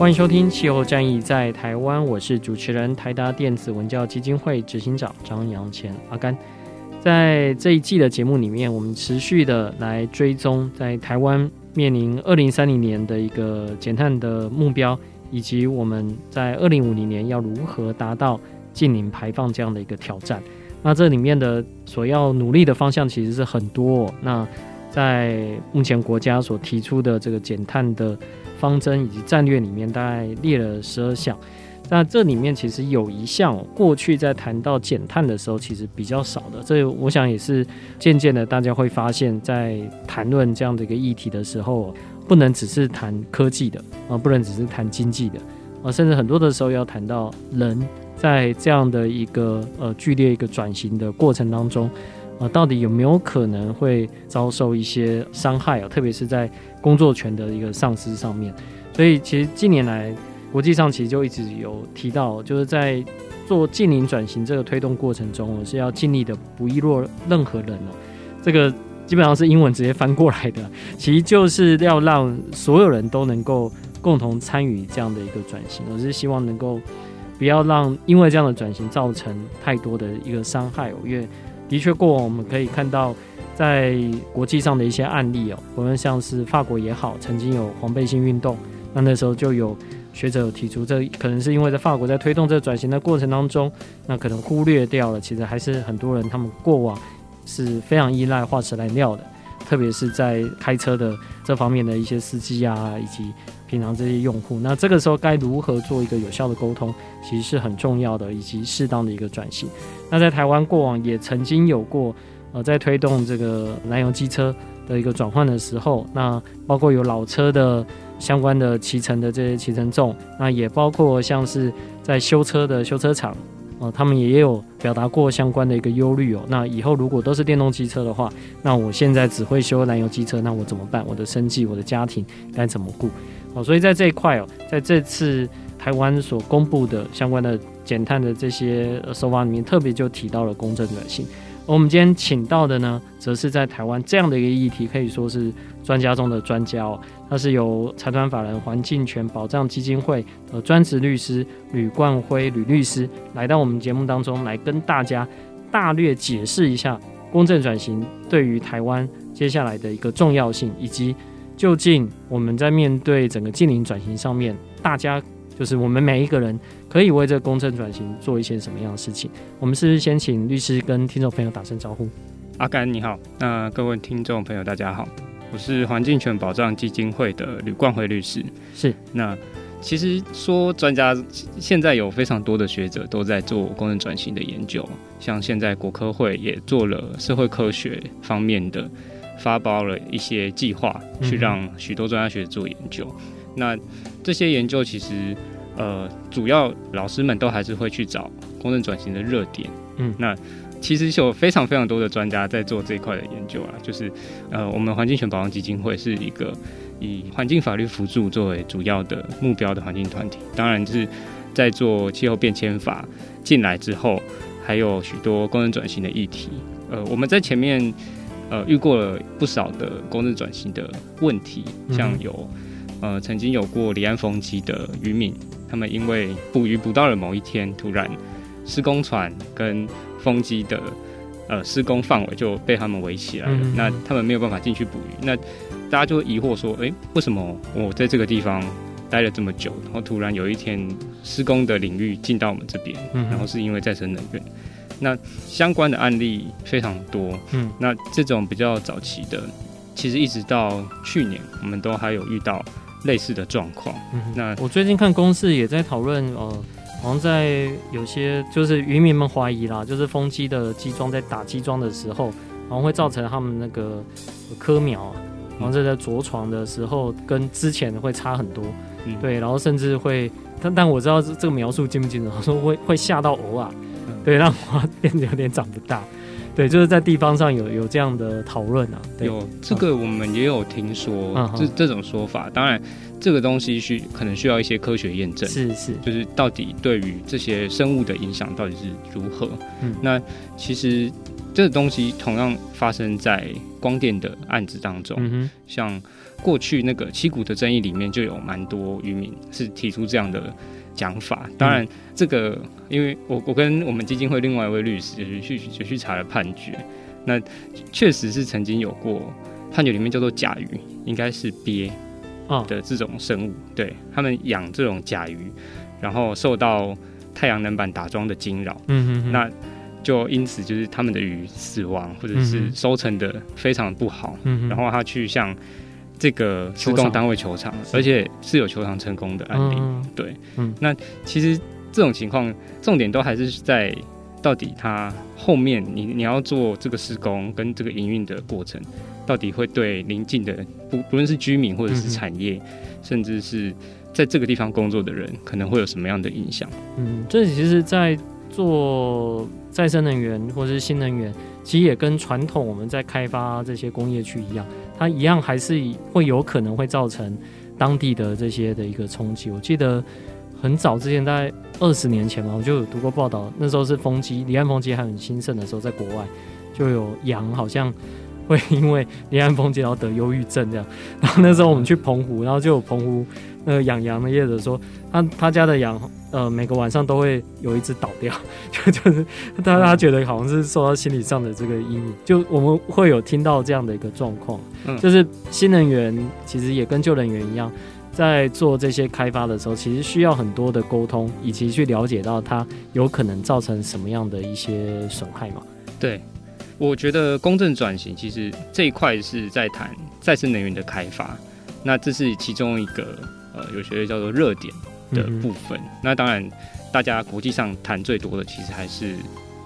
欢迎收听《气候战役在台湾》，我是主持人台达电子文教基金会执行长张扬前阿甘。在这一季的节目里面，我们持续的来追踪在台湾面临二零三零年的一个减碳的目标，以及我们在二零五零年要如何达到净零排放这样的一个挑战。那这里面的所要努力的方向其实是很多。那在目前国家所提出的这个减碳的方针以及战略里面大概列了十二项，那这里面其实有一项过去在谈到减碳的时候其实比较少的，这我想也是渐渐的大家会发现，在谈论这样的一个议题的时候，不能只是谈科技的啊，不能只是谈经济的啊，甚至很多的时候要谈到人在这样的一个呃剧烈一个转型的过程当中。啊，到底有没有可能会遭受一些伤害啊？特别是在工作权的一个丧失上面。所以，其实近年来国际上其实就一直有提到，就是在做近邻转型这个推动过程中，我是要尽力的不遗落任何人哦。这个基本上是英文直接翻过来的，其实就是要让所有人都能够共同参与这样的一个转型。我是希望能够不要让因为这样的转型造成太多的一个伤害哦，因为。的确，过往我们可以看到，在国际上的一些案例哦，不论像是法国也好，曾经有黄背心运动，那那时候就有学者提出，这可能是因为在法国在推动这转型的过程当中，那可能忽略掉了，其实还是很多人他们过往是非常依赖化石燃料的，特别是在开车的这方面的一些司机啊，以及。平常这些用户，那这个时候该如何做一个有效的沟通，其实是很重要的，以及适当的一个转型。那在台湾过往也曾经有过，呃，在推动这个燃油机车的一个转换的时候，那包括有老车的相关的骑乘的这些骑乘众，那也包括像是在修车的修车厂。哦，他们也有表达过相关的一个忧虑哦。那以后如果都是电动机车的话，那我现在只会修燃油机车，那我怎么办？我的生计、我的家庭该怎么顾？哦，所以在这一块哦，在这次台湾所公布的相关的减碳的这些手法里面，特别就提到了公正性。我们今天请到的呢，则是在台湾这样的一个议题，可以说是专家中的专家哦。他是由财团法人环境权保障基金会的专职律师吕冠辉吕律师来到我们节目当中，来跟大家大略解释一下公正转型对于台湾接下来的一个重要性，以及究竟我们在面对整个净零转型上面，大家。就是我们每一个人可以为这个公正转型做一些什么样的事情？我们是不是先请律师跟听众朋友打声招呼？阿甘你好，那各位听众朋友大家好，我是环境权保障基金会的吕冠辉律师。是，那其实说专家，现在有非常多的学者都在做公正转型的研究，像现在国科会也做了社会科学方面的发包了一些计划，去让许多专家学者做研究。嗯、那这些研究其实。呃，主要老师们都还是会去找公正转型的热点，嗯，那其实有非常非常多的专家在做这一块的研究啊，就是呃，我们环境权保障基金会是一个以环境法律辅助作为主要的目标的环境团体，当然就是在做气候变迁法进来之后，还有许多公正转型的议题，呃，我们在前面呃遇过了不少的公正转型的问题，像有呃曾经有过离岸风机的渔民。他们因为捕鱼捕到了某一天，突然施工船跟风机的呃施工范围就被他们围起来了，嗯、那他们没有办法进去捕鱼。那大家就会疑惑说，哎、欸，为什么我在这个地方待了这么久，然后突然有一天施工的领域进到我们这边，嗯、然后是因为再生能源？那相关的案例非常多，嗯，那这种比较早期的，其实一直到去年，我们都还有遇到类似的状况。嗯，那我最近看公司也在讨论，呃，好像在有些就是渔民们怀疑啦，就是风机的机桩在打机桩的时候，好像会造成他们那个棵苗，然后在着床的时候跟之前会差很多，嗯，对，然后甚至会，但但我知道这这个描述精不精准，说会会吓到偶啊。对，让花变得有点长不大。对，就是在地方上有有这样的讨论啊。有这个，我们也有听说这、嗯、这种说法。当然，这个东西需可能需要一些科学验证。是是，就是到底对于这些生物的影响到底是如何？嗯，那其实这个东西同样发生在光电的案子当中。嗯哼，像过去那个七股的争议里面，就有蛮多渔民是提出这样的。讲法，当然这个，因为我我跟我们基金会另外一位律师也去也去查了判决，那确实是曾经有过判决里面叫做甲鱼，应该是鳖的这种生物，对他们养这种甲鱼，然后受到太阳能板打桩的惊扰，嗯嗯，那就因此就是他们的鱼死亡或者是收成的非常不好，嗯，然后他去向。这个施工单位球场，而且是有球场成功的案例。嗯、对，嗯，那其实这种情况，重点都还是在到底它后面你你要做这个施工跟这个营运的过程，到底会对邻近的不不论是居民或者是产业，嗯、甚至是在这个地方工作的人，可能会有什么样的影响？嗯，这其实，在做再生能源或者是新能源，其实也跟传统我们在开发这些工业区一样。它一样还是会有可能会造成当地的这些的一个冲击。我记得很早之前，大概二十年前嘛，我就有读过报道，那时候是风机，离岸风机还很兴盛的时候，在国外就有羊好像会因为离岸风机然后得忧郁症这样。然后那时候我们去澎湖，然后就有澎湖那个养羊的业者说，他他家的羊。呃，每个晚上都会有一只倒掉，就就是他他觉得好像是受到心理上的这个阴影。就我们会有听到这样的一个状况，嗯，就是新能源其实也跟旧能源一样，在做这些开发的时候，其实需要很多的沟通，以及去了解到它有可能造成什么样的一些损害嘛。对，我觉得公正转型其实这一块是在谈再生能源的开发，那这是其中一个呃，有学位叫做热点。的部分，嗯、那当然，大家国际上谈最多的其实还是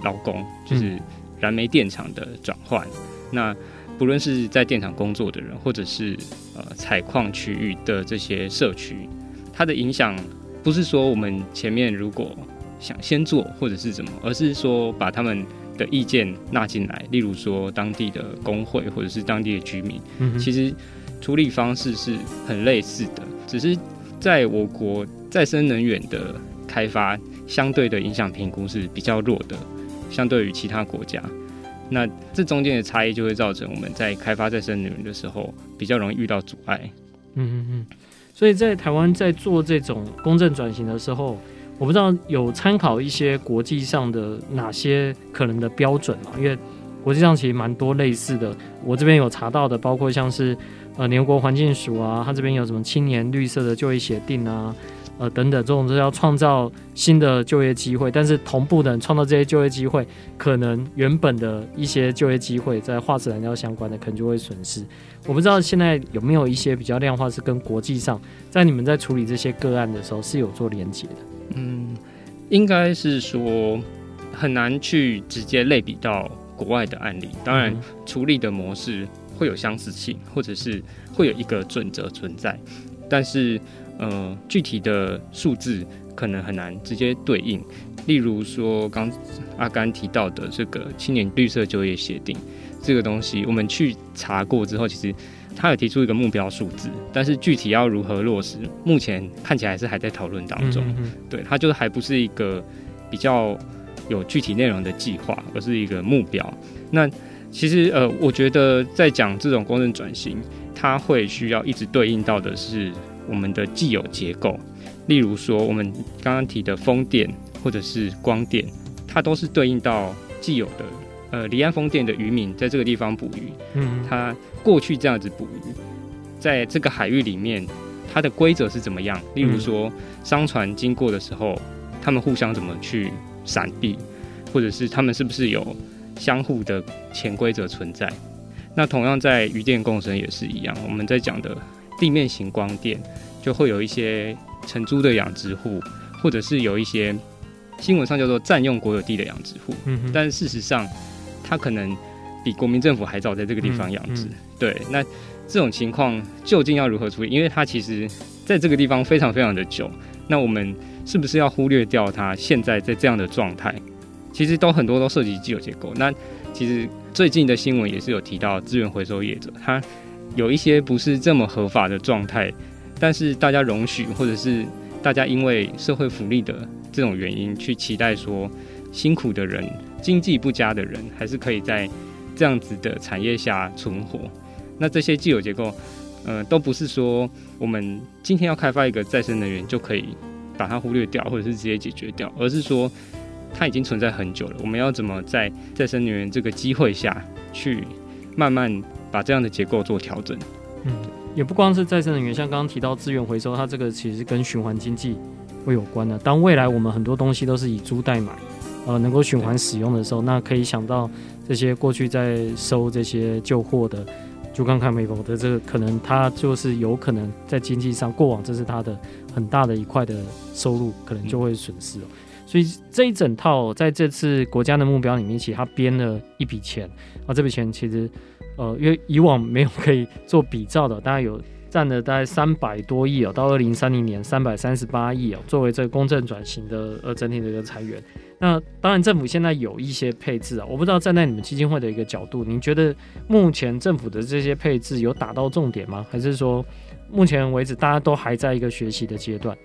劳工，就是燃煤电厂的转换。嗯、那不论是在电厂工作的人，或者是呃采矿区域的这些社区，它的影响不是说我们前面如果想先做或者是怎么，而是说把他们的意见纳进来。例如说当地的工会或者是当地的居民，嗯、其实处理方式是很类似的，只是在我国。再生能源的开发相对的影响评估是比较弱的，相对于其他国家，那这中间的差异就会造成我们在开发再生能源的时候比较容易遇到阻碍。嗯嗯嗯，所以在台湾在做这种公正转型的时候，我不知道有参考一些国际上的哪些可能的标准嘛？因为国际上其实蛮多类似的，我这边有查到的，包括像是呃联合国环境署啊，它这边有什么青年绿色的就业协定啊。呃，等等，这种是要创造新的就业机会，但是同步的创造这些就业机会，可能原本的一些就业机会在化石燃料相关的，可能就会损失。我不知道现在有没有一些比较量化是跟国际上，在你们在处理这些个案的时候是有做连接的。嗯，应该是说很难去直接类比到国外的案例。当然，处理的模式会有相似性，或者是会有一个准则存在，但是。呃，具体的数字可能很难直接对应。例如说，刚阿甘提到的这个青年绿色就业协定，这个东西我们去查过之后，其实他有提出一个目标数字，但是具体要如何落实，目前看起来是还在讨论当中。嗯嗯对，它就是还不是一个比较有具体内容的计划，而是一个目标。那其实呃，我觉得在讲这种公正转型，它会需要一直对应到的是。我们的既有结构，例如说我们刚刚提的风电或者是光电，它都是对应到既有的呃离岸风电的渔民在这个地方捕鱼，嗯，他过去这样子捕鱼，在这个海域里面，它的规则是怎么样？例如说，商船经过的时候，他们互相怎么去闪避，或者是他们是不是有相互的潜规则存在？那同样在鱼电共生也是一样，我们在讲的地面型光电，就会有一些承租的养殖户，或者是有一些。新闻上叫做占用国有地的养殖户，嗯、但是事实上，他可能比国民政府还早在这个地方养殖。嗯嗯、对，那这种情况究竟要如何处理？因为它其实在这个地方非常非常的久，那我们是不是要忽略掉它现在在这样的状态？其实都很多都涉及既有结构。那其实最近的新闻也是有提到资源回收业者，他有一些不是这么合法的状态，但是大家容许，或者是大家因为社会福利的。这种原因去期待说，辛苦的人、经济不佳的人，还是可以在这样子的产业下存活。那这些既有结构，呃，都不是说我们今天要开发一个再生能源就可以把它忽略掉，或者是直接解决掉，而是说它已经存在很久了。我们要怎么在再生能源这个机会下去慢慢把这样的结构做调整？嗯，也不光是再生能源，像刚刚提到资源回收，它这个其实跟循环经济。会有关的。当未来我们很多东西都是以租代买，呃，能够循环使用的时候，那可以想到这些过去在收这些旧货的，就刚看美国的这个，可能它就是有可能在经济上过往这是它的很大的一块的收入，可能就会损失。所以这一整套在这次国家的目标里面，其实他编了一笔钱啊，这笔钱其实呃，因为以往没有可以做比照的，大概有。占了大概三百多亿哦，到二零三零年三百三十八亿哦，作为这个公正转型的呃整体的一个财源。那当然政府现在有一些配置啊，我不知道站在你们基金会的一个角度，您觉得目前政府的这些配置有打到重点吗？还是说目前为止大家都还在一个学习的阶段？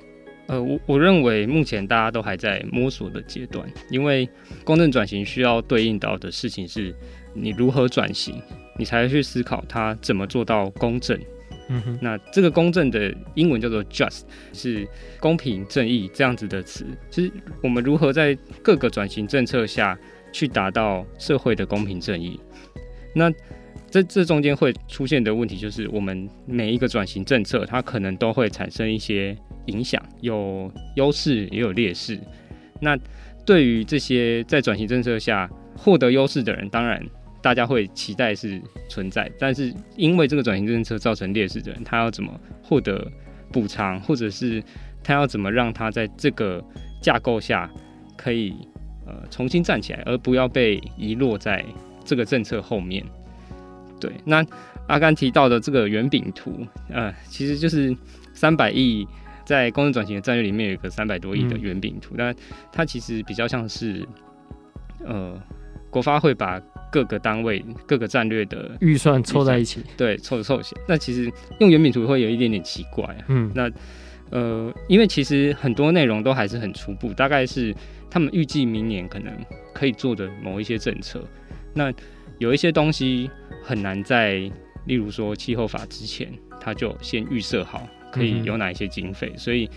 呃，我我认为目前大家都还在摸索的阶段，因为公正转型需要对应到的事情是你如何转型，你才会去思考它怎么做到公正。嗯哼，那这个公正的英文叫做 just，是公平正义这样子的词。其实我们如何在各个转型政策下去达到社会的公平正义？那这这中间会出现的问题就是，我们每一个转型政策它可能都会产生一些影响，有优势也有劣势。那对于这些在转型政策下获得优势的人，当然。大家会期待是存在，但是因为这个转型政策造成劣势的人，他要怎么获得补偿，或者是他要怎么让他在这个架构下可以呃重新站起来，而不要被遗落在这个政策后面。对，那阿甘提到的这个圆饼图，呃，其实就是三百亿在公司转型的战略里面有一个三百多亿的圆饼图，那、嗯、它其实比较像是呃国发会把。各个单位、各个战略的预算凑在一起，对，凑凑起来。那其实用圆饼图会有一点点奇怪啊。嗯，那呃，因为其实很多内容都还是很初步，大概是他们预计明年可能可以做的某一些政策。那有一些东西很难在，例如说气候法之前，他就先预设好可以有哪一些经费。嗯、所以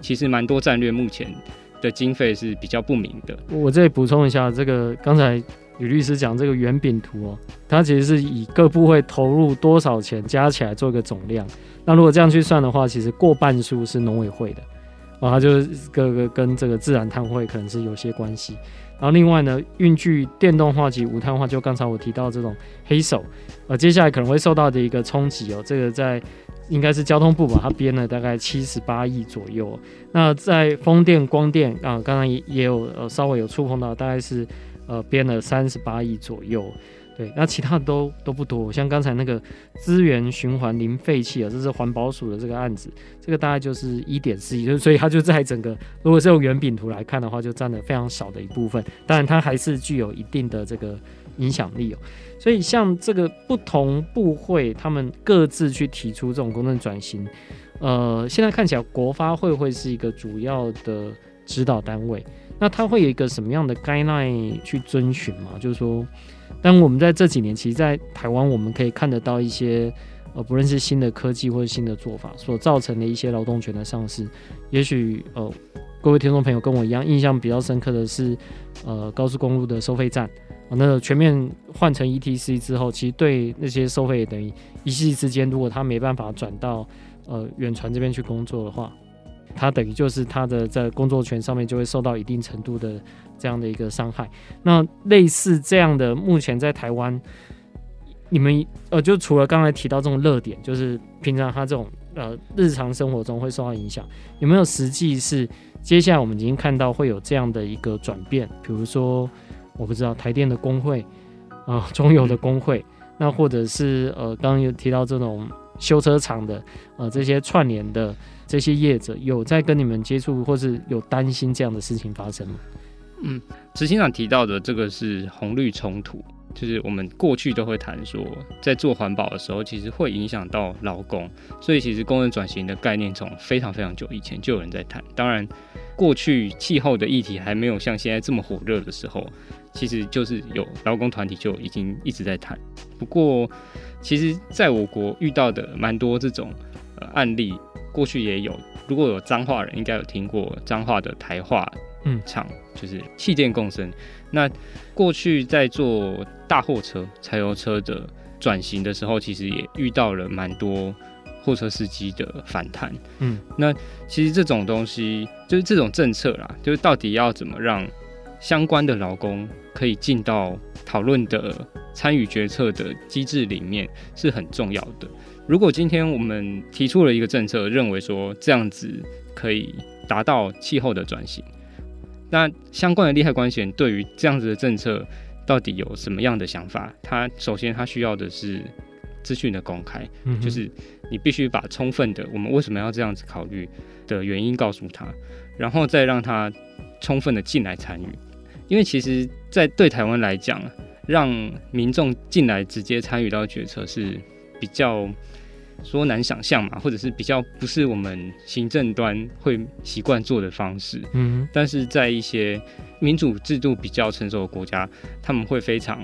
其实蛮多战略目前的经费是比较不明的。我再补充一下，这个刚才。吕律师讲这个圆饼图哦，它其实是以各部会投入多少钱加起来做一个总量。那如果这样去算的话，其实过半数是农委会的，啊，它就是各个跟这个自然碳汇可能是有些关系。然后另外呢，运具电动化及无碳化，就刚才我提到这种黑手，呃，接下来可能会受到的一个冲击哦。这个在应该是交通部吧，它编了大概七十八亿左右。那在风电、光电啊，刚刚也也有呃稍微有触碰到，大概是。呃，编了三十八亿左右，对，那其他的都都不多，像刚才那个资源循环零废弃啊，这是环保署的这个案子，这个大概就是一点四亿，就所以它就在整个，如果是用圆饼图来看的话，就占了非常少的一部分，当然它还是具有一定的这个影响力哦。所以像这个不同部会，他们各自去提出这种公正转型，呃，现在看起来国发会会是一个主要的指导单位。那它会有一个什么样的 guideline 去遵循吗？就是说，但我们在这几年，其实，在台湾我们可以看得到一些，呃，不论是新的科技或者新的做法所造成的一些劳动权的丧失，也许呃，各位听众朋友跟我一样，印象比较深刻的是，呃，高速公路的收费站，啊，那全面换成 ETC 之后，其实对那些收费等于一夕之间，如果他没办法转到呃远传这边去工作的话，他等于就是他的在工作权上面就会受到一定程度的这样的一个伤害。那类似这样的，目前在台湾，你们呃，就除了刚才提到这种热点，就是平常他这种呃日常生活中会受到影响，有没有实际是？接下来我们已经看到会有这样的一个转变，比如说我不知道台电的工会啊、中油的工会，那或者是呃刚刚有提到这种修车厂的呃这些串联的这些业者，有在跟你们接触，或是有担心这样的事情发生吗？嗯，执行长提到的这个是红绿冲突。就是我们过去都会谈说，在做环保的时候，其实会影响到劳工，所以其实工人转型的概念从非常非常久以前就有人在谈。当然，过去气候的议题还没有像现在这么火热的时候，其实就是有劳工团体就已经一直在谈。不过，其实在我国遇到的蛮多这种呃案例，过去也有。如果有彰化人，应该有听过彰化的台化嗯厂，就是气电共生。那过去在做大货车、柴油车的转型的时候，其实也遇到了蛮多货车司机的反弹。嗯，那其实这种东西就是这种政策啦，就是到底要怎么让相关的劳工可以进到讨论的参与决策的机制里面，是很重要的。如果今天我们提出了一个政策，认为说这样子可以达到气候的转型。那相关的利害关系人对于这样子的政策到底有什么样的想法？他首先他需要的是资讯的公开，嗯，就是你必须把充分的我们为什么要这样子考虑的原因告诉他，然后再让他充分的进来参与。因为其实，在对台湾来讲，让民众进来直接参与到决策是比较。说难想象嘛，或者是比较不是我们行政端会习惯做的方式。嗯，但是在一些民主制度比较成熟的国家，他们会非常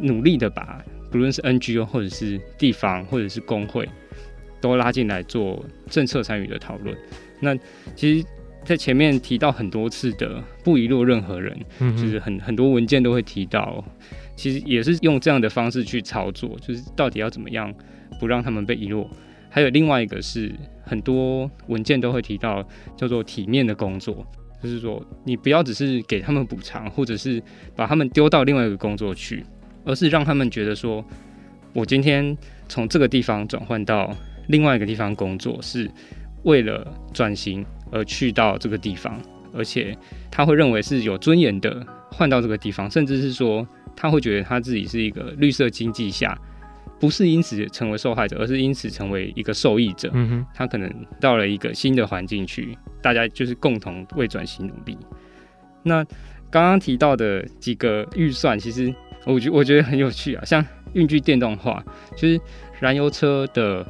努力的把不论是 NGO 或者是地方或者是工会都拉进来做政策参与的讨论。那其实，在前面提到很多次的不遗落任何人，嗯，就是很很多文件都会提到，其实也是用这样的方式去操作，就是到底要怎么样。不让他们被遗落，还有另外一个是很多文件都会提到叫做体面的工作，就是说你不要只是给他们补偿，或者是把他们丢到另外一个工作去，而是让他们觉得说，我今天从这个地方转换到另外一个地方工作，是为了转型而去到这个地方，而且他会认为是有尊严的换到这个地方，甚至是说他会觉得他自己是一个绿色经济下。不是因此成为受害者，而是因此成为一个受益者。嗯哼，他可能到了一个新的环境去，大家就是共同为转型努力。那刚刚提到的几个预算，其实我觉我觉得很有趣啊。像运具电动化，就是燃油车的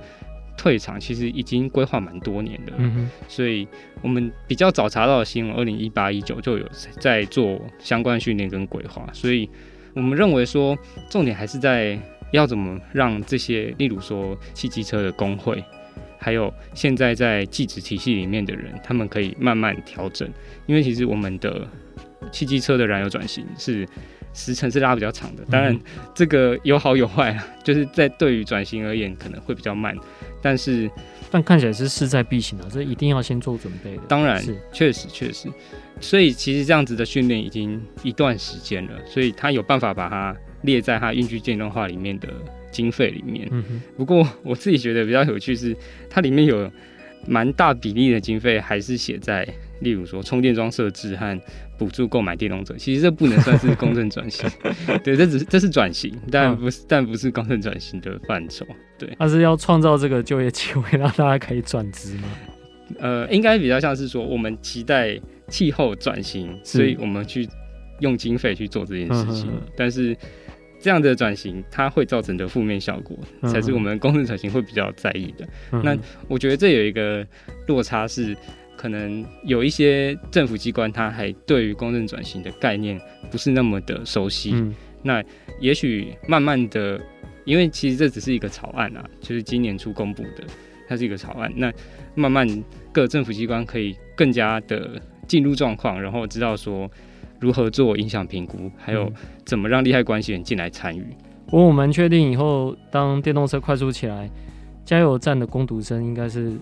退场，其实已经规划蛮多年的。嗯哼，所以我们比较早查到的新闻，二零一八一九就有在做相关训练跟规划。所以我们认为说，重点还是在。要怎么让这些，例如说汽机车的工会，还有现在在技职体系里面的人，他们可以慢慢调整？因为其实我们的汽机车的燃油转型是时程是拉比较长的，当然这个有好有坏啊，就是在对于转型而言可能会比较慢，但是但看起来是势在必行的，这一定要先做准备的。当然，是确实确实，所以其实这样子的训练已经一段时间了，所以他有办法把它。列在他运具电动化里面的经费里面。不过我自己觉得比较有趣是，它里面有蛮大比例的经费还是写在，例如说充电桩设置和补助购买电动车。其实这不能算是公正转型，对，这只是这是转型，但不是但不是公正转型的范畴。对，它是要创造这个就业机会，让大家可以转职吗？呃，应该比较像是说，我们期待气候转型，所以我们去用经费去做这件事情，但是。这样的转型，它会造成的负面效果，才是我们公正转型会比较在意的。嗯、那我觉得这有一个落差是，可能有一些政府机关，它还对于公正转型的概念不是那么的熟悉。嗯、那也许慢慢的，因为其实这只是一个草案啊，就是今年初公布的，它是一个草案。那慢慢各政府机关可以更加的进入状况，然后知道说如何做影响评估，还有怎么让利害关系人进来参与。不过我蛮确定以后当电动车快速起来，加油站的工读生应该是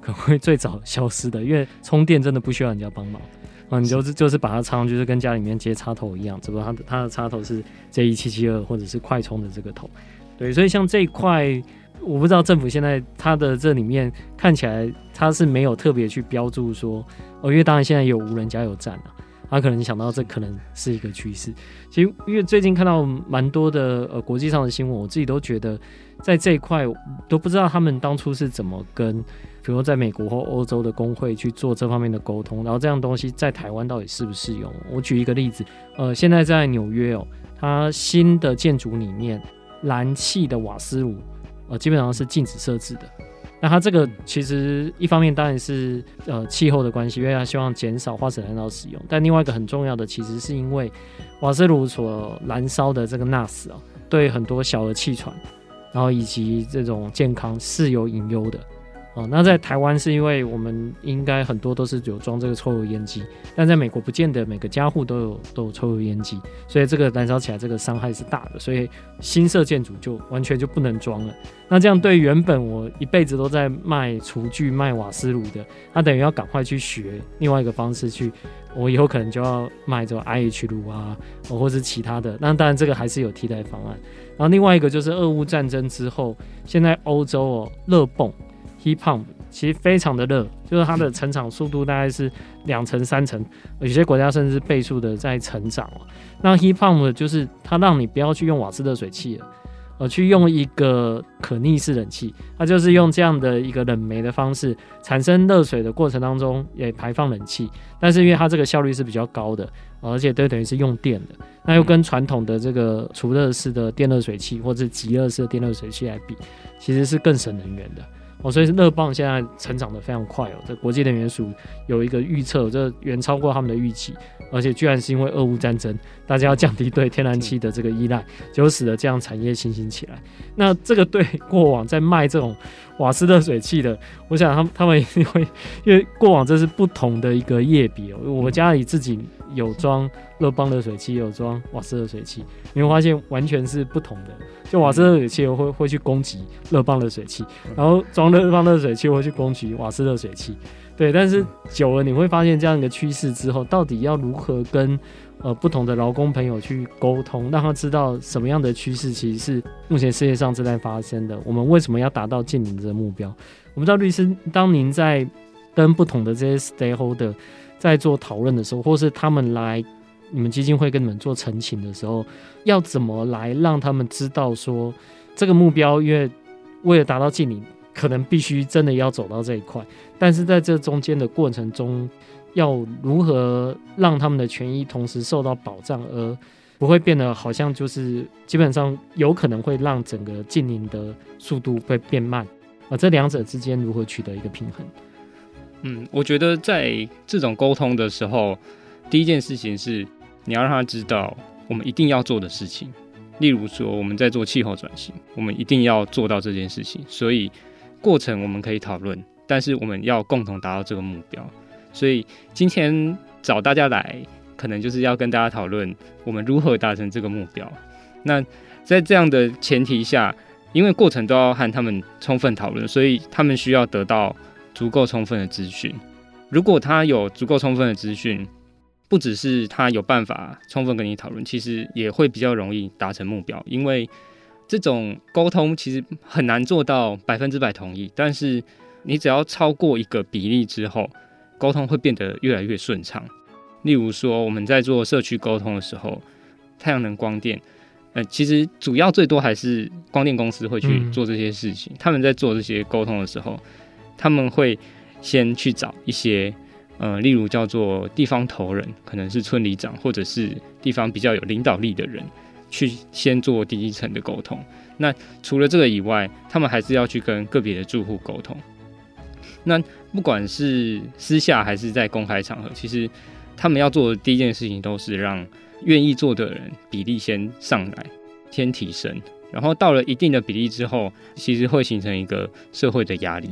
可能会最早消失的，因为充电真的不需要人家帮忙 啊，你就是就是把它插上去，就是跟家里面接插头一样，只不过它的它的插头是 J 一七七二或者是快充的这个头。对，所以像这一块，我不知道政府现在它的这里面看起来它是没有特别去标注说哦，因为当然现在有无人加油站啊。他可能想到这可能是一个趋势。其实，因为最近看到蛮多的呃国际上的新闻，我自己都觉得在这一块都不知道他们当初是怎么跟，比如说在美国或欧洲的工会去做这方面的沟通，然后这样东西在台湾到底适不适用？我举一个例子，呃，现在在纽约哦，它新的建筑里面燃气的瓦斯炉，呃，基本上是禁止设置的。那它这个其实一方面当然是呃气候的关系，因为它希望减少化石燃料使用。但另外一个很重要的，其实是因为瓦斯炉所燃烧的这个钠死啊，对很多小的气喘，然后以及这种健康是有隐忧的。哦，那在台湾是因为我们应该很多都是有装这个抽油烟机，但在美国不见得每个家户都有都有抽油烟机，所以这个燃烧起来这个伤害是大的，所以新设建筑就完全就不能装了。那这样对原本我一辈子都在卖厨具、卖瓦斯炉的，他等于要赶快去学另外一个方式去，我以后可能就要卖这种 IH 炉啊，或是其他的。那当然这个还是有替代方案。然后另外一个就是俄乌战争之后，现在欧洲哦热泵。Heat pump 其实非常的热，就是它的成长速度大概是两成三成，有些国家甚至倍数的在成长。那 Heat pump 就是它让你不要去用瓦斯热水器了，而去用一个可逆式冷气，它就是用这样的一个冷媒的方式产生热水的过程当中也排放冷气，但是因为它这个效率是比较高的，而且都等于是用电的，那又跟传统的这个储热式的电热水器或者极热式的电热水器来比，其实是更省能源的。哦，所以热泵现在成长得非常快哦。这国际能源署有一个预测，这远超过他们的预期，而且居然是因为俄乌战争，大家要降低对天然气的这个依赖，就使得这样产业新兴起来。那这个对过往在卖这种 瓦斯热水器的，我想他们他们一定会，因为过往这是不同的一个业别哦。我家里自己有装热泵热水器，有装瓦斯热水器，你会发现完全是不同的。就瓦斯热水器会会去攻击热泵热水器，然后装热泵热水器会去攻击瓦斯热水器，对。但是久了你会发现这样一个趋势之后，到底要如何跟呃不同的劳工朋友去沟通，让他知道什么样的趋势其实是目前世界上正在发生的。我们为什么要达到净零的目标？我们知道律师，当您在跟不同的这些 stakeholder 在做讨论的时候，或是他们来。你们基金会跟你们做澄清的时候，要怎么来让他们知道说这个目标？因为为了达到近零，可能必须真的要走到这一块。但是在这中间的过程中，要如何让他们的权益同时受到保障，而不会变得好像就是基本上有可能会让整个净零的速度会变慢？而这两者之间如何取得一个平衡？嗯，我觉得在这种沟通的时候，第一件事情是。你要让他知道我们一定要做的事情，例如说我们在做气候转型，我们一定要做到这件事情。所以过程我们可以讨论，但是我们要共同达到这个目标。所以今天找大家来，可能就是要跟大家讨论我们如何达成这个目标。那在这样的前提下，因为过程都要和他们充分讨论，所以他们需要得到足够充分的资讯。如果他有足够充分的资讯，不只是他有办法充分跟你讨论，其实也会比较容易达成目标。因为这种沟通其实很难做到百分之百同意，但是你只要超过一个比例之后，沟通会变得越来越顺畅。例如说，我们在做社区沟通的时候，太阳能光电，呃，其实主要最多还是光电公司会去做这些事情。他们在做这些沟通的时候，他们会先去找一些。呃，例如叫做地方头人，可能是村里长，或者是地方比较有领导力的人，去先做第一层的沟通。那除了这个以外，他们还是要去跟个别的住户沟通。那不管是私下还是在公开场合，其实他们要做的第一件事情都是让愿意做的人比例先上来，先提升。然后到了一定的比例之后，其实会形成一个社会的压力。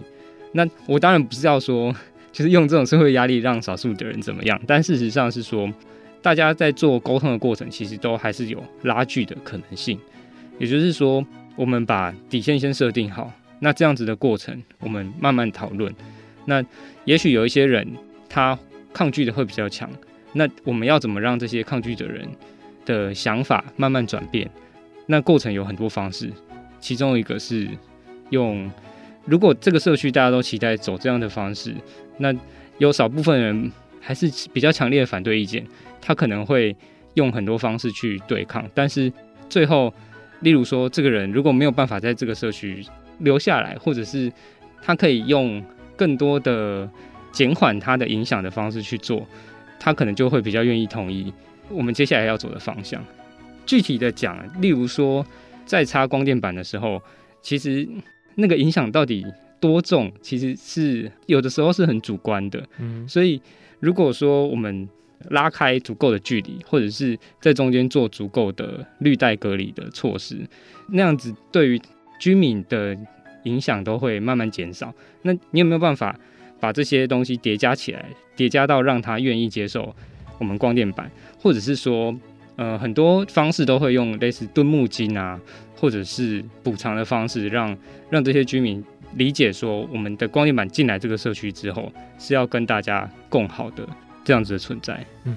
那我当然不是要说。就是用这种社会压力让少数的人怎么样。但事实上是说，大家在做沟通的过程，其实都还是有拉锯的可能性。也就是说，我们把底线先设定好，那这样子的过程，我们慢慢讨论。那也许有一些人他抗拒的会比较强，那我们要怎么让这些抗拒的人的想法慢慢转变？那过程有很多方式，其中一个是用，如果这个社区大家都期待走这样的方式，那有少部分人还是比较强烈的反对意见，他可能会用很多方式去对抗，但是最后。例如说，这个人如果没有办法在这个社区留下来，或者是他可以用更多的减缓他的影响的方式去做，他可能就会比较愿意同意我们接下来要走的方向。具体的讲，例如说，在插光电板的时候，其实那个影响到底多重，其实是有的时候是很主观的。嗯，所以如果说我们拉开足够的距离，或者是在中间做足够的绿带隔离的措施，那样子对于居民的影响都会慢慢减少。那你有没有办法把这些东西叠加起来，叠加到让他愿意接受我们光电板，或者是说，呃，很多方式都会用类似敦木金啊，或者是补偿的方式让，让让这些居民理解说，我们的光电板进来这个社区之后，是要跟大家共好的。这样子的存在，嗯，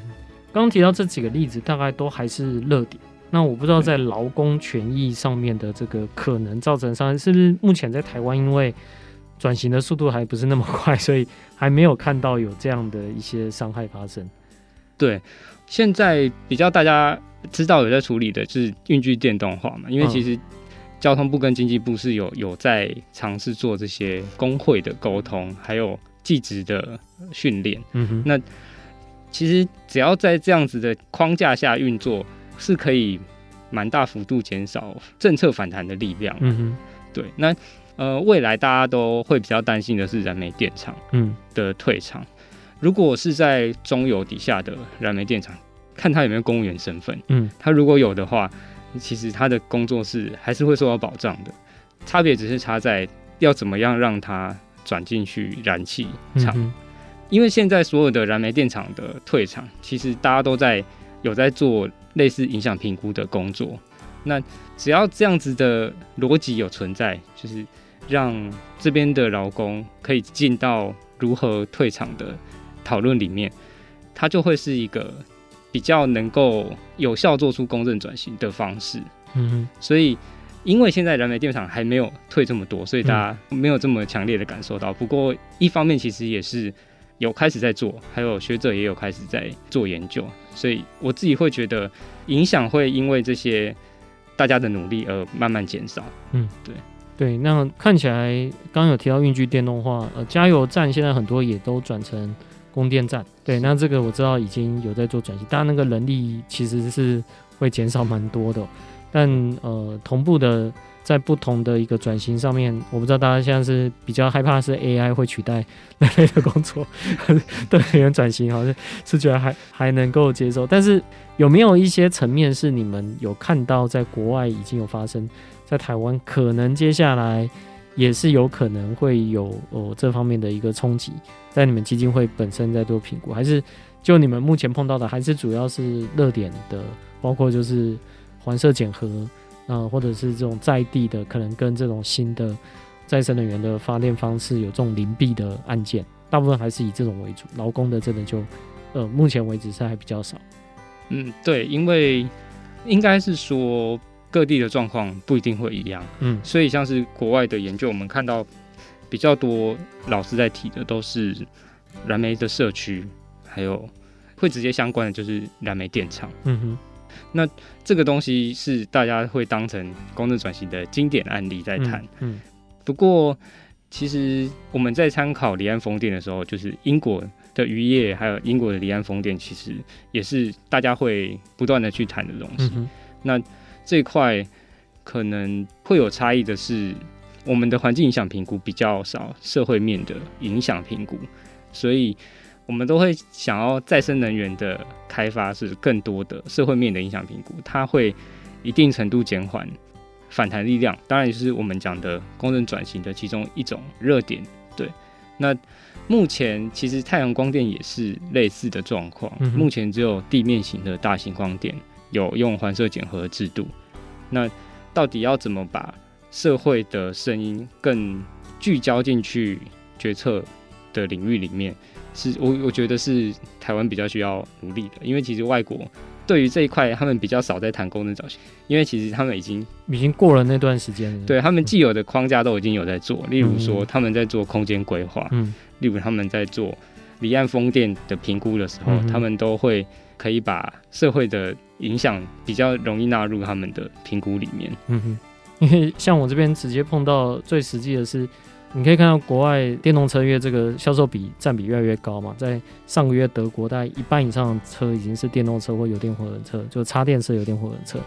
刚刚提到这几个例子，大概都还是热点。那我不知道在劳工权益上面的这个可能造成伤害，是不是目前在台湾因为转型的速度还不是那么快，所以还没有看到有这样的一些伤害发生？对，现在比较大家知道有在处理的就是运具电动化嘛，因为其实交通部跟经济部是有有在尝试做这些工会的沟通，还有技职的训练。嗯哼，那。其实只要在这样子的框架下运作，是可以蛮大幅度减少政策反弹的力量。嗯哼，对。那呃，未来大家都会比较担心的是燃煤电厂嗯的退场。嗯、如果是在中油底下的燃煤电厂，看他有没有公务员身份。嗯，他如果有的话，其实他的工作是还是会受到保障的。差别只是差在要怎么样让他转进去燃气厂。嗯因为现在所有的燃煤电厂的退场，其实大家都在有在做类似影响评估的工作。那只要这样子的逻辑有存在，就是让这边的劳工可以进到如何退场的讨论里面，它就会是一个比较能够有效做出公正转型的方式。嗯哼。所以，因为现在燃煤电厂还没有退这么多，所以大家没有这么强烈的感受到。不过，一方面其实也是。有开始在做，还有学者也有开始在做研究，所以我自己会觉得影响会因为这些大家的努力而慢慢减少。嗯，对对。那看起来刚刚有提到运具电动化，呃，加油站现在很多也都转成供电站。对，那这个我知道已经有在做转型，当然那个人力其实是会减少蛮多的，但呃，同步的。在不同的一个转型上面，我不知道大家现在是比较害怕是 AI 会取代人类的工作，对人员转型好像是觉得还还能够接受。但是有没有一些层面是你们有看到在国外已经有发生，在台湾可能接下来也是有可能会有哦这方面的一个冲击，在你们基金会本身在做评估，还是就你们目前碰到的，还是主要是热点的，包括就是环社检核。啊、或者是这种在地的，可能跟这种新的再生能源的发电方式有这种邻避的案件，大部分还是以这种为主。劳工的真的就，呃，目前为止是还比较少。嗯，对，因为应该是说各地的状况不一定会一样。嗯，所以像是国外的研究，我们看到比较多老师在提的都是燃煤的社区，还有会直接相关的就是燃煤电厂。嗯哼。那这个东西是大家会当成公正转型的经典案例在谈。嗯，不过其实我们在参考离岸风电的时候，就是英国的渔业还有英国的离岸风电，其实也是大家会不断的去谈的东西。那这块可能会有差异的是，我们的环境影响评估比较少，社会面的影响评估，所以。我们都会想要再生能源的开发是更多的社会面的影响评估，它会一定程度减缓反弹力量，当然也是我们讲的公正转型的其中一种热点。对，那目前其实太阳光电也是类似的状况，目前只有地面型的大型光电有用环设检核制度。那到底要怎么把社会的声音更聚焦进去决策的领域里面？是我我觉得是台湾比较需要努力的，因为其实外国对于这一块他们比较少在谈功能转型，因为其实他们已经已经过了那段时间了，对他们既有的框架都已经有在做，例如说他们在做空间规划，嗯，例如他们在做离岸风电的评估的时候，嗯、他们都会可以把社会的影响比较容易纳入他们的评估里面，嗯哼，因为像我这边直接碰到最实际的是。你可以看到国外电动车月这个销售比占比越来越高嘛，在上个月德国大概一半以上的车已经是电动车或油电混合车，就插电式油电混合车。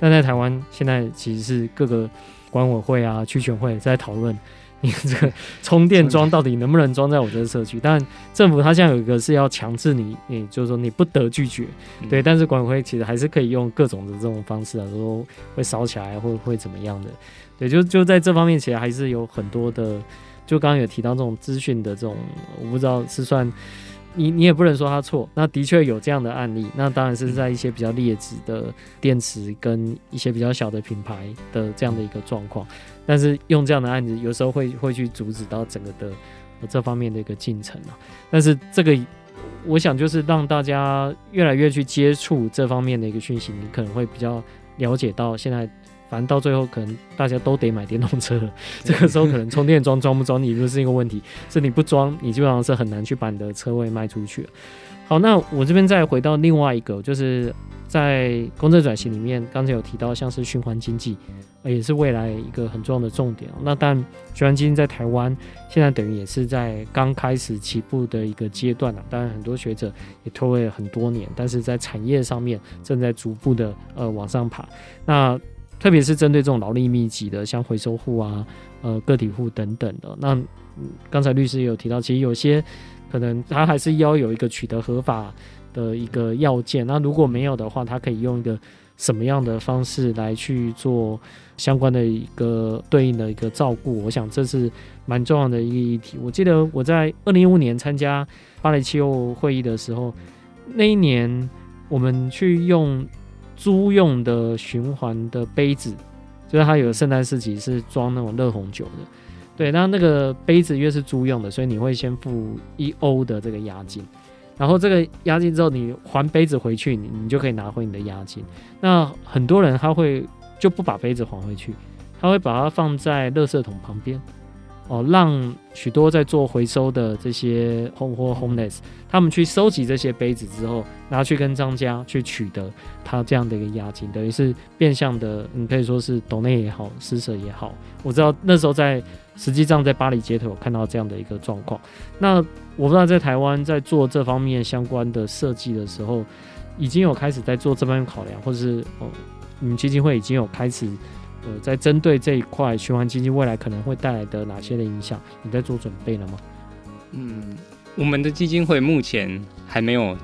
但在台湾现在其实是各个管委会啊、区权会在讨论，你 这个充电桩到底能不能装在我这个社区？但政府它现在有一个是要强制你，你就是说你不得拒绝，对。但是管委会其实还是可以用各种的这种方式啊，说会烧起来或会怎么样的。对，就就在这方面，其实还是有很多的。就刚刚有提到这种资讯的这种，我不知道是算你，你也不能说他错。那的确有这样的案例，那当然是在一些比较劣质的电池跟一些比较小的品牌的这样的一个状况。但是用这样的案子，有时候会会去阻止到整个的这方面的一个进程啊。但是这个，我想就是让大家越来越去接触这方面的一个讯息，你可能会比较了解到现在。反正到最后，可能大家都得买电动车了。这个时候，可能充电桩装不装，你不是一个问题，是你不装，你基本上是很难去把你的车位卖出去。好，那我这边再回到另外一个，就是在公正转型里面，刚才有提到像是循环经济，也是未来一个很重要的重点。那但循环经济在台湾现在等于也是在刚开始起步的一个阶段了。当然，很多学者也推了很多年，但是在产业上面正在逐步的呃往上爬。那特别是针对这种劳力密集的，像回收户啊、呃个体户等等的，那刚才律师也有提到，其实有些可能他还是要有一个取得合法的一个要件。那如果没有的话，他可以用一个什么样的方式来去做相关的一个对应的一个照顾？我想这是蛮重要的一个议题。我记得我在二零一五年参加巴黎气候会议的时候，那一年我们去用。租用的循环的杯子，就是它有圣诞市集是装那种热红酒的，对，那那个杯子因为是租用的，所以你会先付一欧的这个押金，然后这个押金之后你还杯子回去，你你就可以拿回你的押金。那很多人他会就不把杯子还回去，他会把它放在垃圾桶旁边。哦，让许多在做回收的这些 home 或 homeless，他们去收集这些杯子之后，拿去跟商家去取得他这样的一个押金，等于是变相的，你可以说是抖内也好，施舍也好。我知道那时候在实际上在巴黎街头有看到这样的一个状况。那我不知道在台湾在做这方面相关的设计的时候，已经有开始在做这方面考量，或者是哦，你们基金会已经有开始。呃，在针对这一块循环经济未来可能会带来的哪些的影响，你在做准备了吗？嗯，我们的基金会目前还没有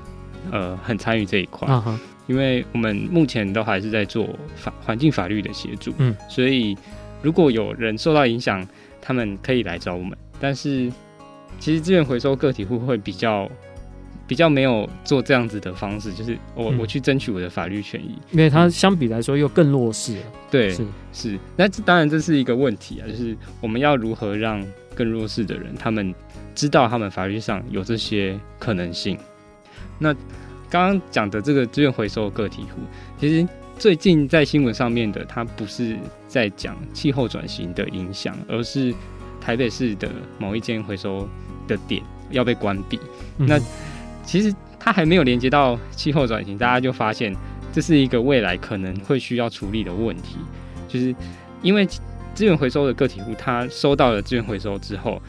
呃很参与这一块，啊，因为我们目前都还是在做法环境法律的协助，嗯，所以如果有人受到影响，他们可以来找我们，但是其实资源回收个体户会比较。比较没有做这样子的方式，就是我、嗯、我去争取我的法律权益，因为它相比来说又更弱势了。对，是是。那当然这是一个问题啊，就是我们要如何让更弱势的人，他们知道他们法律上有这些可能性。那刚刚讲的这个资源回收个体户，其实最近在新闻上面的，它不是在讲气候转型的影响，而是台北市的某一间回收的点要被关闭。嗯、那其实它还没有连接到气候转型，大家就发现这是一个未来可能会需要处理的问题，就是因为资源回收的个体户，他收到了资源回收之后，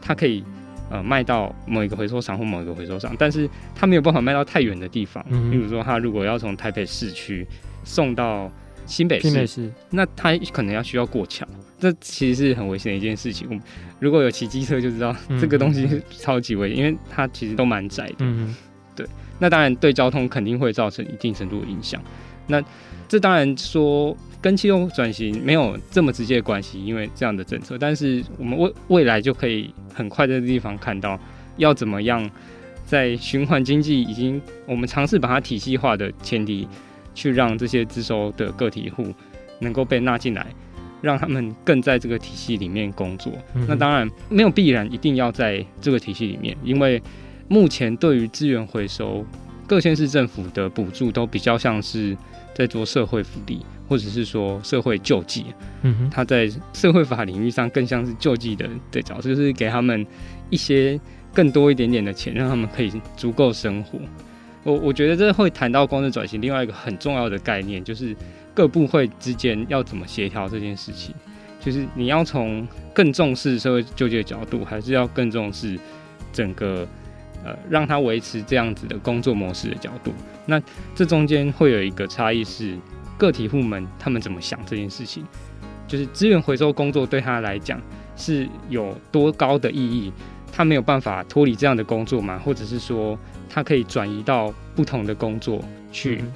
他可以呃卖到某一个回收厂或某一个回收商，但是他没有办法卖到太远的地方，嗯，比如说他如果要从台北市区送到新北市，新北市，那他可能要需要过桥，这其实是很危险的一件事情。我们如果有骑机车就知道，这个东西超级危险，因为它其实都蛮窄的。嗯，对。那当然对交通肯定会造成一定程度的影响。那这当然说跟气候转型没有这么直接的关系，因为这样的政策。但是我们未未来就可以很快在这地方看到，要怎么样在循环经济已经我们尝试把它体系化的前提，去让这些自收的个体户能够被纳进来，让他们更在这个体系里面工作。嗯、那当然没有必然一定要在这个体系里面，因为目前对于资源回收，各县市政府的补助都比较像是在做社会福利，或者是说社会救济。嗯哼，他在社会法领域上更像是救济的对角色，就是给他们一些更多一点点的钱，让他们可以足够生活。我我觉得这会谈到公正转型另外一个很重要的概念，就是各部会之间要怎么协调这件事情。就是你要从更重视社会救济的角度，还是要更重视整个。呃，让他维持这样子的工作模式的角度，那这中间会有一个差异是，个体户们他们怎么想这件事情，就是资源回收工作对他来讲是有多高的意义，他没有办法脱离这样的工作吗，或者是说他可以转移到不同的工作去，嗯、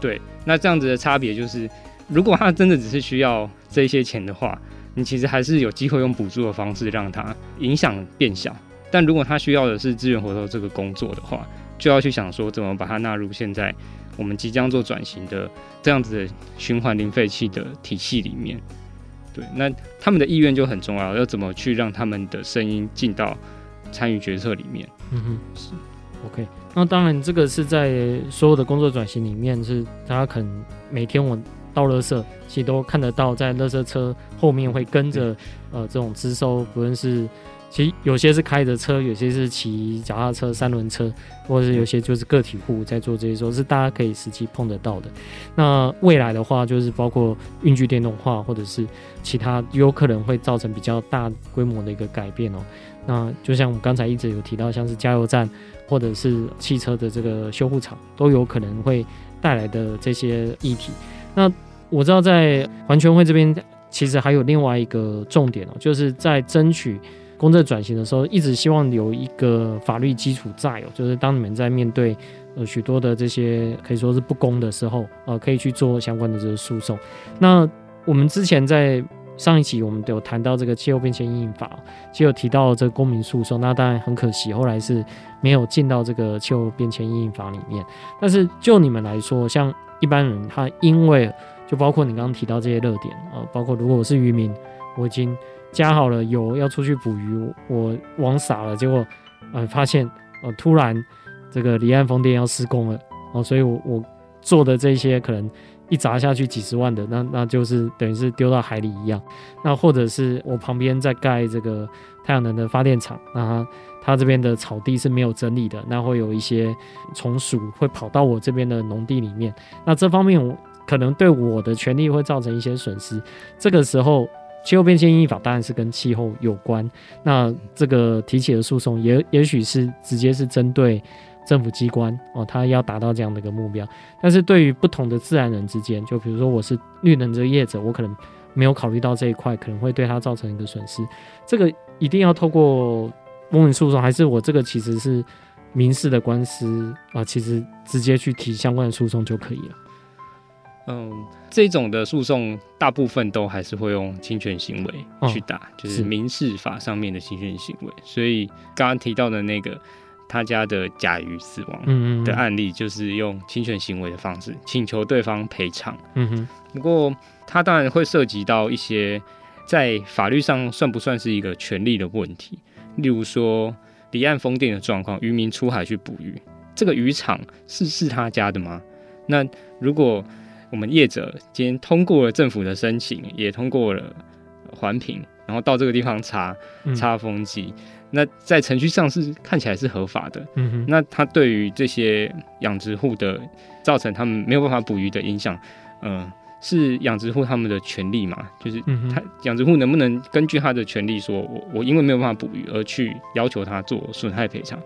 对，那这样子的差别就是，如果他真的只是需要这些钱的话，你其实还是有机会用补助的方式让他影响变小。但如果他需要的是资源回收这个工作的话，就要去想说怎么把它纳入现在我们即将做转型的这样子的循环零废弃的体系里面。对，那他们的意愿就很重要，要怎么去让他们的声音进到参与决策里面。嗯哼，是 OK。那当然，这个是在所有的工作转型里面，是大家可能每天我倒垃圾，其实都看得到，在垃圾车后面会跟着、嗯、呃这种支收，不论是。其实有些是开着车，有些是骑脚踏车、三轮车，或者是有些就是个体户在做这些，说是大家可以实际碰得到的。那未来的话，就是包括运具电动化，或者是其他有可能会造成比较大规模的一个改变哦。那就像我们刚才一直有提到，像是加油站或者是汽车的这个修护厂，都有可能会带来的这些议题。那我知道在环球会这边，其实还有另外一个重点哦，就是在争取。公正转型的时候，一直希望有一个法律基础在哦，就是当你们在面对呃许多的这些可以说是不公的时候，呃，可以去做相关的这个诉讼。那我们之前在上一期我们有谈到这个气候变迁因应法，其实有提到这个公民诉讼。那当然很可惜，后来是没有进到这个气候变迁因应法里面。但是就你们来说，像一般人，他因为就包括你刚刚提到这些热点啊，呃，包括如果我是渔民，我已经。加好了油要出去捕鱼，我网撒了，结果呃发现呃突然这个离岸风电要施工了哦，所以我我做的这些可能一砸下去几十万的，那那就是等于是丢到海里一样。那或者是我旁边在盖这个太阳能的发电厂，那它，它这边的草地是没有整理的，那会有一些虫鼠会跑到我这边的农地里面，那这方面我可能对我的权利会造成一些损失。这个时候。气候变迁因应法当然是跟气候有关，那这个提起的诉讼也也许是直接是针对政府机关哦，他要达到这样的一个目标。但是对于不同的自然人之间，就比如说我是绿能这业者，我可能没有考虑到这一块，可能会对他造成一个损失。这个一定要透过公民诉讼，还是我这个其实是民事的官司啊？其实直接去提相关的诉讼就可以了。嗯，这种的诉讼大部分都还是会用侵权行为去打，哦、就是民事法上面的侵权行为。所以刚刚提到的那个他家的甲鱼死亡的案例，就是用侵权行为的方式请求对方赔偿。嗯哼，不过他当然会涉及到一些在法律上算不算是一个权利的问题，例如说离岸风电的状况，渔民出海去捕鱼，这个渔场是是他家的吗？那如果我们业者今天通过了政府的申请，也通过了环评，然后到这个地方查插风机，嗯、那在程序上是看起来是合法的。嗯哼，那他对于这些养殖户的造成他们没有办法捕鱼的影响，嗯、呃，是养殖户他们的权利嘛？就是他养殖户能不能根据他的权利说，我我因为没有办法捕鱼而去要求他做损害赔偿？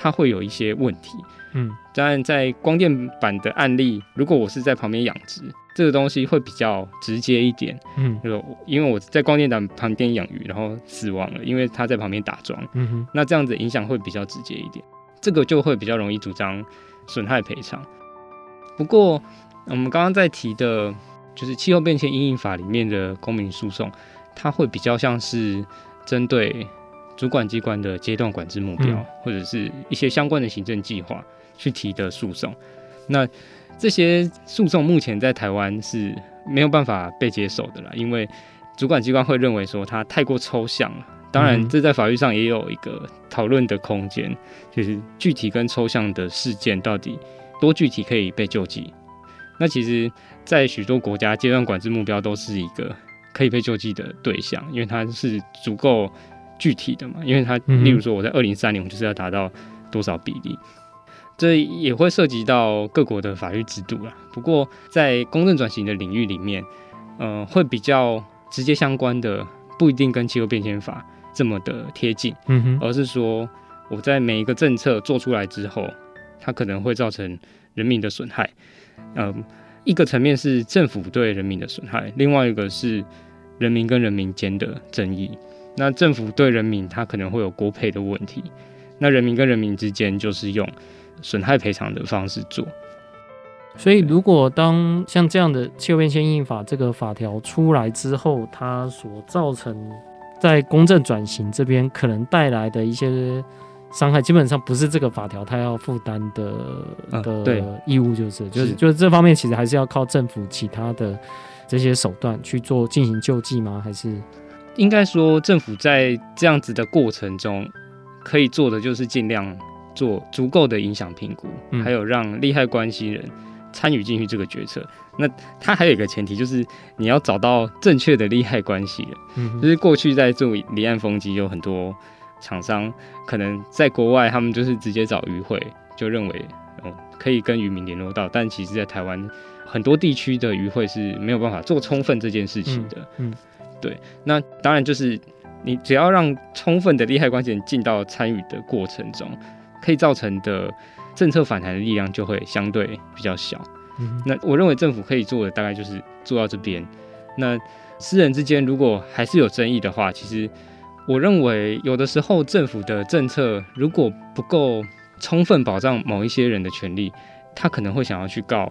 他会有一些问题。嗯，当然，在光电板的案例，如果我是在旁边养殖，这个东西会比较直接一点。嗯，就因为我在光电板旁边养鱼，然后死亡了，因为它在旁边打桩。嗯哼，那这样子影响会比较直接一点，这个就会比较容易主张损害赔偿。不过，我们刚刚在提的，就是气候变迁阴影法里面的公民诉讼，它会比较像是针对主管机关的阶段管制目标，嗯、或者是一些相关的行政计划去提的诉讼。那这些诉讼目前在台湾是没有办法被接受的啦，因为主管机关会认为说它太过抽象了。当然，这在法律上也有一个讨论的空间，就是具体跟抽象的事件到底多具体可以被救济。那其实，在许多国家，阶段管制目标都是一个可以被救济的对象，因为它是足够具体的嘛。因为它，例如说，我在二零三年，我就是要达到多少比例，这也会涉及到各国的法律制度啦。不过，在公正转型的领域里面，嗯、呃，会比较直接相关的，不一定跟气候变迁法这么的贴近，嗯哼，而是说我在每一个政策做出来之后，它可能会造成人民的损害。嗯，一个层面是政府对人民的损害，另外一个是人民跟人民间的争议。那政府对人民，他可能会有国赔的问题；那人民跟人民之间，就是用损害赔偿的方式做。所以，如果当像这样的气候变迁法这个法条出来之后，它所造成在公正转型这边可能带来的一些。伤害基本上不是这个法条它要负担的的义务，就是、啊、就是就是这方面其实还是要靠政府其他的这些手段去做进行救济吗？还是应该说政府在这样子的过程中可以做的就是尽量做足够的影响评估，嗯、还有让利害关系人参与进去这个决策。那它还有一个前提就是你要找到正确的利害关系人，嗯，就是过去在做离岸风机有很多。厂商可能在国外，他们就是直接找渔会，就认为哦可以跟渔民联络到，但其实，在台湾很多地区的渔会是没有办法做充分这件事情的。嗯，嗯对。那当然就是你只要让充分的利害关系人进到参与的过程中，可以造成的政策反弹的力量就会相对比较小。嗯，那我认为政府可以做的大概就是做到这边。那私人之间如果还是有争议的话，其实。我认为有的时候政府的政策如果不够充分保障某一些人的权利，他可能会想要去告，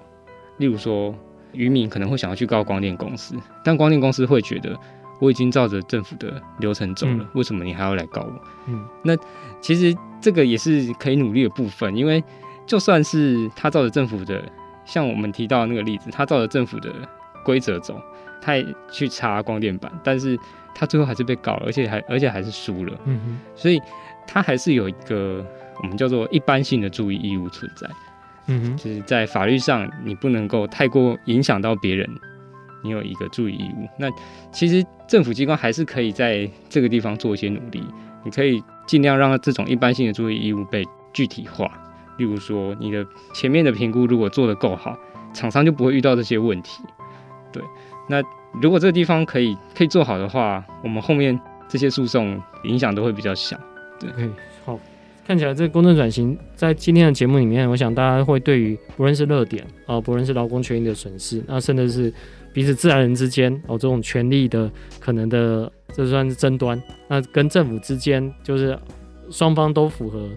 例如说渔民可能会想要去告光电公司，但光电公司会觉得我已经照着政府的流程走了，嗯，为什么你还要来告我？嗯，那其实这个也是可以努力的部分，因为就算是他照着政府的，像我们提到的那个例子，他照着政府的规则走，他也去查光电板，但是。他最后还是被告了，而且还而且还是输了。嗯哼，所以他还是有一个我们叫做一般性的注意义务存在。嗯哼，就是在法律上你不能够太过影响到别人，你有一个注意义务。那其实政府机关还是可以在这个地方做一些努力，你可以尽量让这种一般性的注意义务被具体化。例如说，你的前面的评估如果做得够好，厂商就不会遇到这些问题。对，那。如果这个地方可以可以做好的话，我们后面这些诉讼影响都会比较小。对，okay, 好，看起来这个公正转型在今天的节目里面，我想大家会对于不论是热点啊，不论是劳工权益的损失，那甚至是彼此自然人之间哦这种权利的可能的，这算是争端。那跟政府之间就是双方都符合，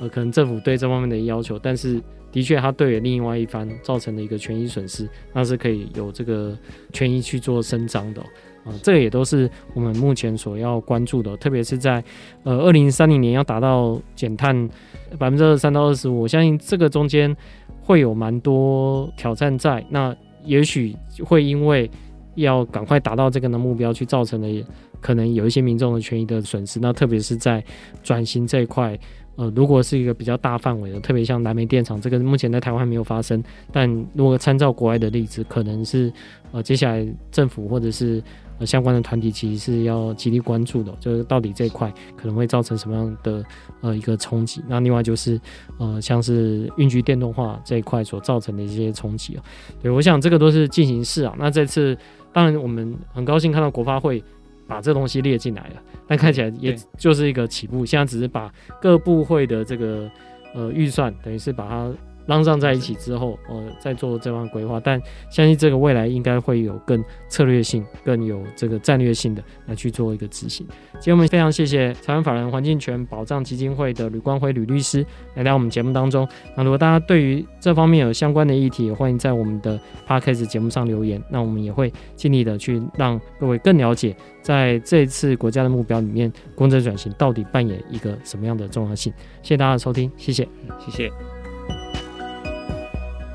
呃，可能政府对这方面的要求，但是。的确，他对于另外一方造成的一个权益损失，那是可以有这个权益去做伸张的啊、这个也都是我们目前所要关注的，特别是在呃二零三零年要达到减碳百分之二十三到二十五，我相信这个中间会有蛮多挑战在。那也许会因为要赶快达到这个的目标，去造成了可能有一些民众的权益的损失。那特别是在转型这一块。呃，如果是一个比较大范围的，特别像蓝煤电厂这个，目前在台湾还没有发生。但如果参照国外的例子，可能是呃，接下来政府或者是呃相关的团体其实是要极力关注的，就是到底这一块可能会造成什么样的呃一个冲击。那另外就是呃，像是运具电动化这一块所造成的一些冲击啊。对，我想这个都是进行式啊。那这次当然我们很高兴看到国发会。把这东西列进来了，但看起来也就是一个起步。现在只是把各部会的这个呃预算，等于是把它拉上在一起之后，呃，再做这方规划。但相信这个未来应该会有更策略性、更有这个战略性的来去做一个执行。今天我们非常谢谢台湾法人环境权保障基金会的吕光辉吕律师来到我们节目当中。那如果大家对于这方面有相关的议题，也欢迎在我们的 Podcast 节目上留言。那我们也会尽力的去让各位更了解，在这一次国家的目标里面，公正转型到底扮演一个什么样的重要性。谢谢大家的收听，谢谢，谢谢。